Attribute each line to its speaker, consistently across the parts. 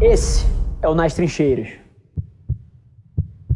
Speaker 1: Esse é o Nas Trincheiras.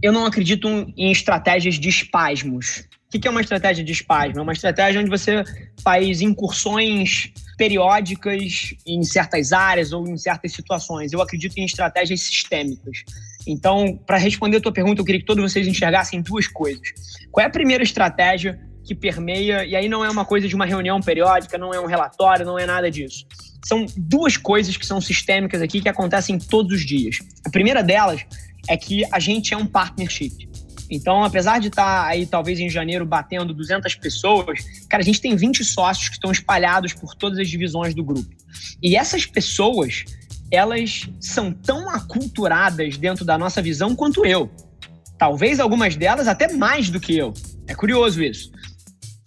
Speaker 2: Eu não acredito em estratégias de espasmos. O que é uma estratégia de espasmo? É uma estratégia onde você faz incursões periódicas em certas áreas ou em certas situações. Eu acredito em estratégias sistêmicas. Então, para responder a tua pergunta, eu queria que todos vocês enxergassem duas coisas. Qual é a primeira estratégia que permeia, e aí não é uma coisa de uma reunião periódica, não é um relatório, não é nada disso. São duas coisas que são sistêmicas aqui que acontecem todos os dias. A primeira delas é que a gente é um partnership. Então, apesar de estar tá aí talvez em janeiro batendo 200 pessoas, cara, a gente tem 20 sócios que estão espalhados por todas as divisões do grupo. E essas pessoas, elas são tão aculturadas dentro da nossa visão quanto eu. Talvez algumas delas até mais do que eu. É curioso isso.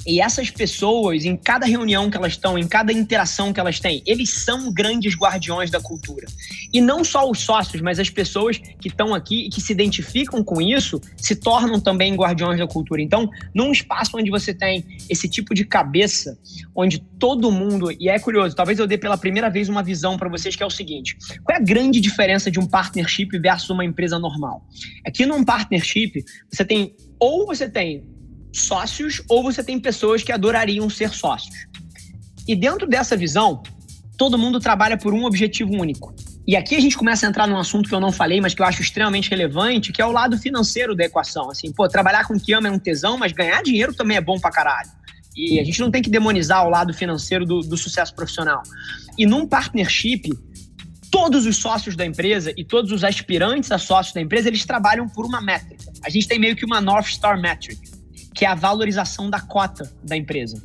Speaker 2: E essas pessoas, em cada reunião que elas estão, em cada interação que elas têm, eles são grandes guardiões da cultura. E não só os sócios, mas as pessoas que estão aqui e que se identificam com isso se tornam também guardiões da cultura. Então, num espaço onde você tem esse tipo de cabeça, onde todo mundo. E é curioso, talvez eu dê pela primeira vez uma visão para vocês que é o seguinte: qual é a grande diferença de um partnership versus uma empresa normal? Aqui num partnership, você tem. Ou você tem sócios ou você tem pessoas que adorariam ser sócios. E dentro dessa visão, todo mundo trabalha por um objetivo único. E aqui a gente começa a entrar num assunto que eu não falei, mas que eu acho extremamente relevante, que é o lado financeiro da equação. Assim, pô, trabalhar com o que ama é um tesão, mas ganhar dinheiro também é bom pra caralho. E a gente não tem que demonizar o lado financeiro do, do sucesso profissional. E num partnership, todos os sócios da empresa e todos os aspirantes a sócios da empresa, eles trabalham por uma métrica. A gente tem meio que uma North Star Metric que é a valorização da cota da empresa.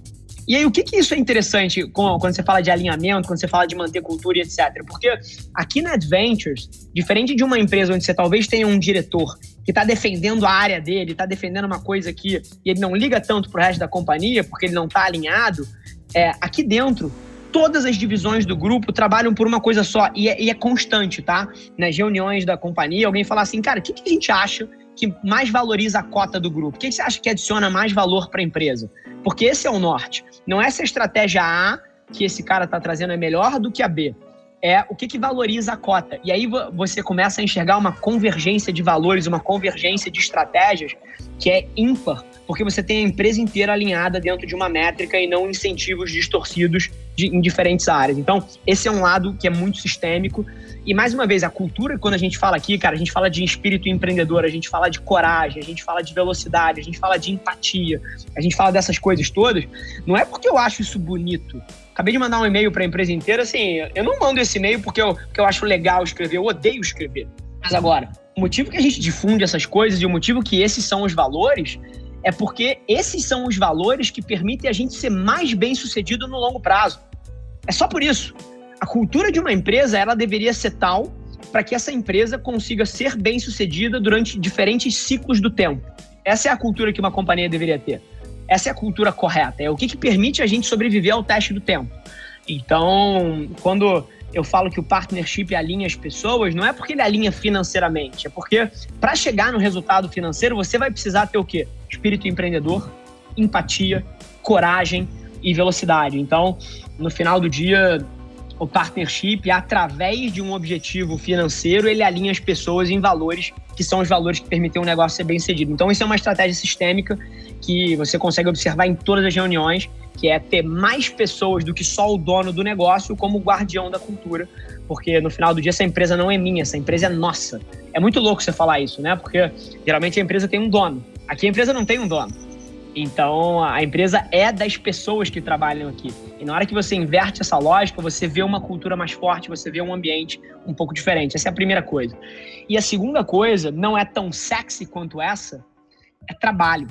Speaker 2: E aí, o que, que isso é interessante quando você fala de alinhamento, quando você fala de manter cultura e etc? Porque aqui na Adventures, diferente de uma empresa onde você talvez tenha um diretor que está defendendo a área dele, está defendendo uma coisa aqui e ele não liga tanto para o resto da companhia porque ele não está alinhado, é, aqui dentro todas as divisões do grupo trabalham por uma coisa só e é, e é, constante, tá? Nas reuniões da companhia, alguém fala assim, cara, o que, que a gente acha que mais valoriza a cota do grupo? O que você acha que adiciona mais valor para a empresa? Porque esse é o norte. Não é se a estratégia A que esse cara está trazendo é melhor do que a B. É o que, que valoriza a cota. E aí você começa a enxergar uma convergência de valores, uma convergência de estratégias que é ímpar, porque você tem a empresa inteira alinhada dentro de uma métrica e não incentivos distorcidos de, em diferentes áreas. Então, esse é um lado que é muito sistêmico e mais uma vez, a cultura, quando a gente fala aqui, cara, a gente fala de espírito empreendedor, a gente fala de coragem, a gente fala de velocidade, a gente fala de empatia, a gente fala dessas coisas todas. Não é porque eu acho isso bonito. Acabei de mandar um e-mail para a empresa inteira, assim, eu não mando esse e-mail porque eu, porque eu acho legal escrever, eu odeio escrever. Mas agora, o motivo que a gente difunde essas coisas e o motivo que esses são os valores é porque esses são os valores que permitem a gente ser mais bem sucedido no longo prazo. É só por isso a cultura de uma empresa ela deveria ser tal para que essa empresa consiga ser bem sucedida durante diferentes ciclos do tempo. Essa é a cultura que uma companhia deveria ter. Essa é a cultura correta. É o que, que permite a gente sobreviver ao teste do tempo. Então, quando eu falo que o partnership alinha as pessoas, não é porque ele alinha financeiramente, é porque para chegar no resultado financeiro você vai precisar ter o quê? Espírito empreendedor, empatia, coragem e velocidade. Então, no final do dia, o partnership, através de um objetivo financeiro, ele alinha as pessoas em valores que são os valores que permitem um negócio ser bem sucedido. Então, isso é uma estratégia sistêmica que você consegue observar em todas as reuniões, que é ter mais pessoas do que só o dono do negócio como guardião da cultura, porque no final do dia essa empresa não é minha, essa empresa é nossa. É muito louco você falar isso, né? Porque geralmente a empresa tem um dono. Aqui a empresa não tem um dono. Então, a empresa é das pessoas que trabalham aqui. E na hora que você inverte essa lógica, você vê uma cultura mais forte, você vê um ambiente um pouco diferente. Essa é a primeira coisa. E a segunda coisa, não é tão sexy quanto essa, é trabalho.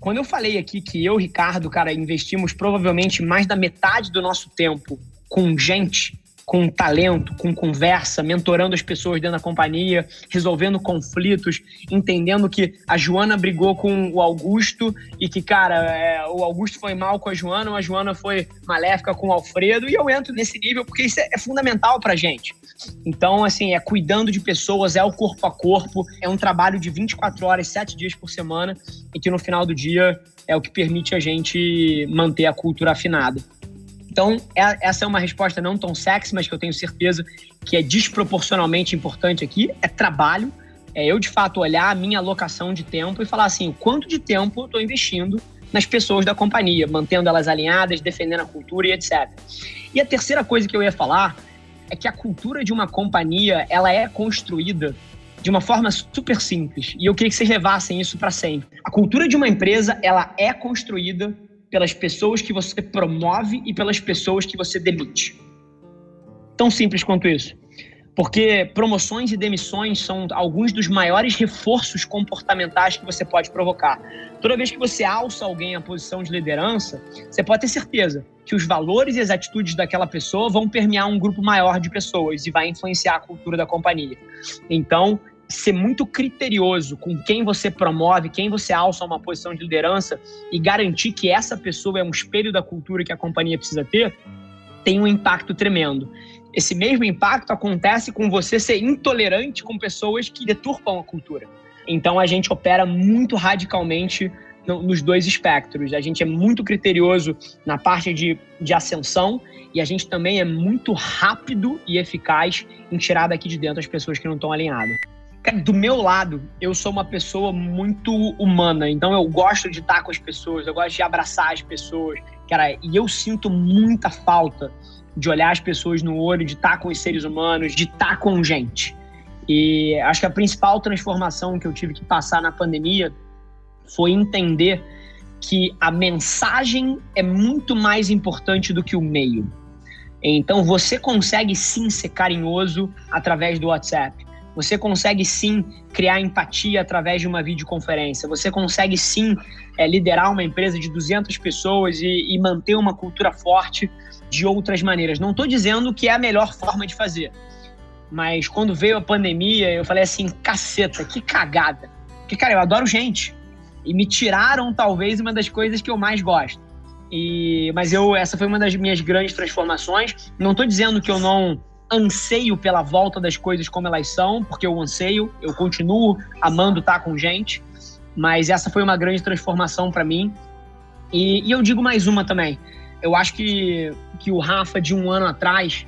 Speaker 2: Quando eu falei aqui que eu, Ricardo, cara, investimos provavelmente mais da metade do nosso tempo com gente, com talento, com conversa, mentorando as pessoas dentro da companhia, resolvendo conflitos, entendendo que a Joana brigou com o Augusto e que, cara, é, o Augusto foi mal com a Joana, ou a Joana foi maléfica com o Alfredo, e eu entro nesse nível porque isso é, é fundamental pra gente. Então, assim, é cuidando de pessoas, é o corpo a corpo, é um trabalho de 24 horas, 7 dias por semana, e que no final do dia é o que permite a gente manter a cultura afinada. Então, é, essa é uma resposta não tão sexy, mas que eu tenho certeza que é desproporcionalmente importante aqui, é trabalho. É eu, de fato, olhar a minha alocação de tempo e falar assim, o quanto de tempo eu estou investindo nas pessoas da companhia, mantendo elas alinhadas, defendendo a cultura e etc. E a terceira coisa que eu ia falar é que a cultura de uma companhia, ela é construída de uma forma super simples. E eu queria que vocês levassem isso para sempre. A cultura de uma empresa, ela é construída pelas pessoas que você promove e pelas pessoas que você demite. Tão simples quanto isso. Porque promoções e demissões são alguns dos maiores reforços comportamentais que você pode provocar. Toda vez que você alça alguém à posição de liderança, você pode ter certeza que os valores e as atitudes daquela pessoa vão permear um grupo maior de pessoas e vai influenciar a cultura da companhia. Então, ser muito criterioso com quem você promove, quem você alça a uma posição de liderança e garantir que essa pessoa é um espelho da cultura que a companhia precisa ter, tem um impacto tremendo. Esse mesmo impacto acontece com você ser intolerante com pessoas que deturpam a cultura. Então a gente opera muito radicalmente nos dois espectros. A gente é muito criterioso na parte de, de ascensão e a gente também é muito rápido e eficaz em tirar daqui de dentro as pessoas que não estão alinhadas. Do meu lado, eu sou uma pessoa muito humana, então eu gosto de estar com as pessoas, eu gosto de abraçar as pessoas, cara, e eu sinto muita falta de olhar as pessoas no olho, de estar com os seres humanos, de estar com gente. E acho que a principal transformação que eu tive que passar na pandemia foi entender que a mensagem é muito mais importante do que o meio. Então você consegue sim ser carinhoso através do WhatsApp. Você consegue sim criar empatia através de uma videoconferência. Você consegue sim é, liderar uma empresa de 200 pessoas e, e manter uma cultura forte de outras maneiras. Não estou dizendo que é a melhor forma de fazer, mas quando veio a pandemia, eu falei assim: caceta, que cagada. Porque, cara, eu adoro gente. E me tiraram, talvez, uma das coisas que eu mais gosto. E, mas eu, essa foi uma das minhas grandes transformações. Não estou dizendo que eu não anseio pela volta das coisas como elas são, porque eu anseio, eu continuo amando estar com gente, mas essa foi uma grande transformação para mim. E, e, eu digo mais uma também. Eu acho que, que o Rafa, de um ano atrás,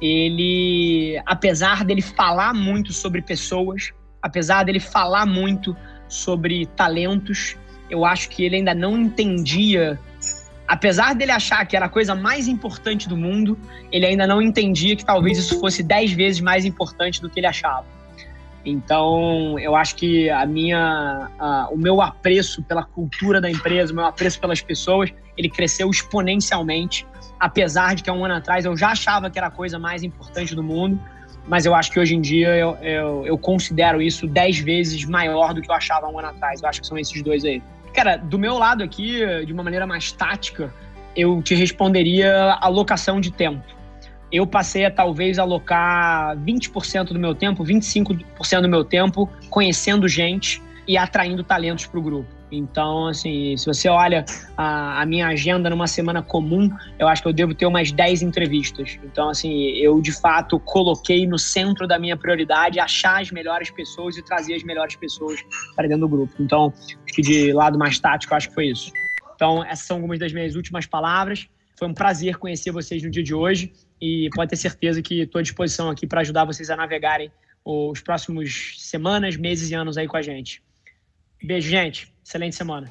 Speaker 2: ele, apesar dele falar muito sobre pessoas, apesar dele falar muito sobre talentos, eu acho que ele ainda não entendia apesar dele achar que era a coisa mais importante do mundo, ele ainda não entendia que talvez isso fosse dez vezes mais importante do que ele achava. Então, eu acho que a minha, a, o meu apreço pela cultura da empresa, o meu apreço pelas pessoas, ele cresceu exponencialmente. Apesar de que há um ano atrás eu já achava que era a coisa mais importante do mundo, mas eu acho que hoje em dia eu, eu, eu considero isso dez vezes maior do que eu achava há um ano atrás. Eu acho que são esses dois aí. Cara, do meu lado aqui, de uma maneira mais tática, eu te responderia alocação de tempo. Eu passei a talvez alocar 20% do meu tempo, 25% do meu tempo conhecendo gente e atraindo talentos para o grupo. Então, assim, se você olha a, a, minha agenda numa semana comum, eu acho que eu devo ter umas 10 entrevistas. Então, assim, eu de fato coloquei no centro da minha prioridade achar as melhores pessoas e trazer as melhores pessoas para dentro do grupo. Então, acho que de lado mais tático, acho que foi isso. Então, essas são algumas das minhas últimas palavras. Foi um prazer conhecer vocês no dia de hoje e pode ter certeza que estou à disposição aqui para ajudar vocês a navegarem os próximos semanas, meses e anos aí com a gente. Beijo, gente. Excelente semana.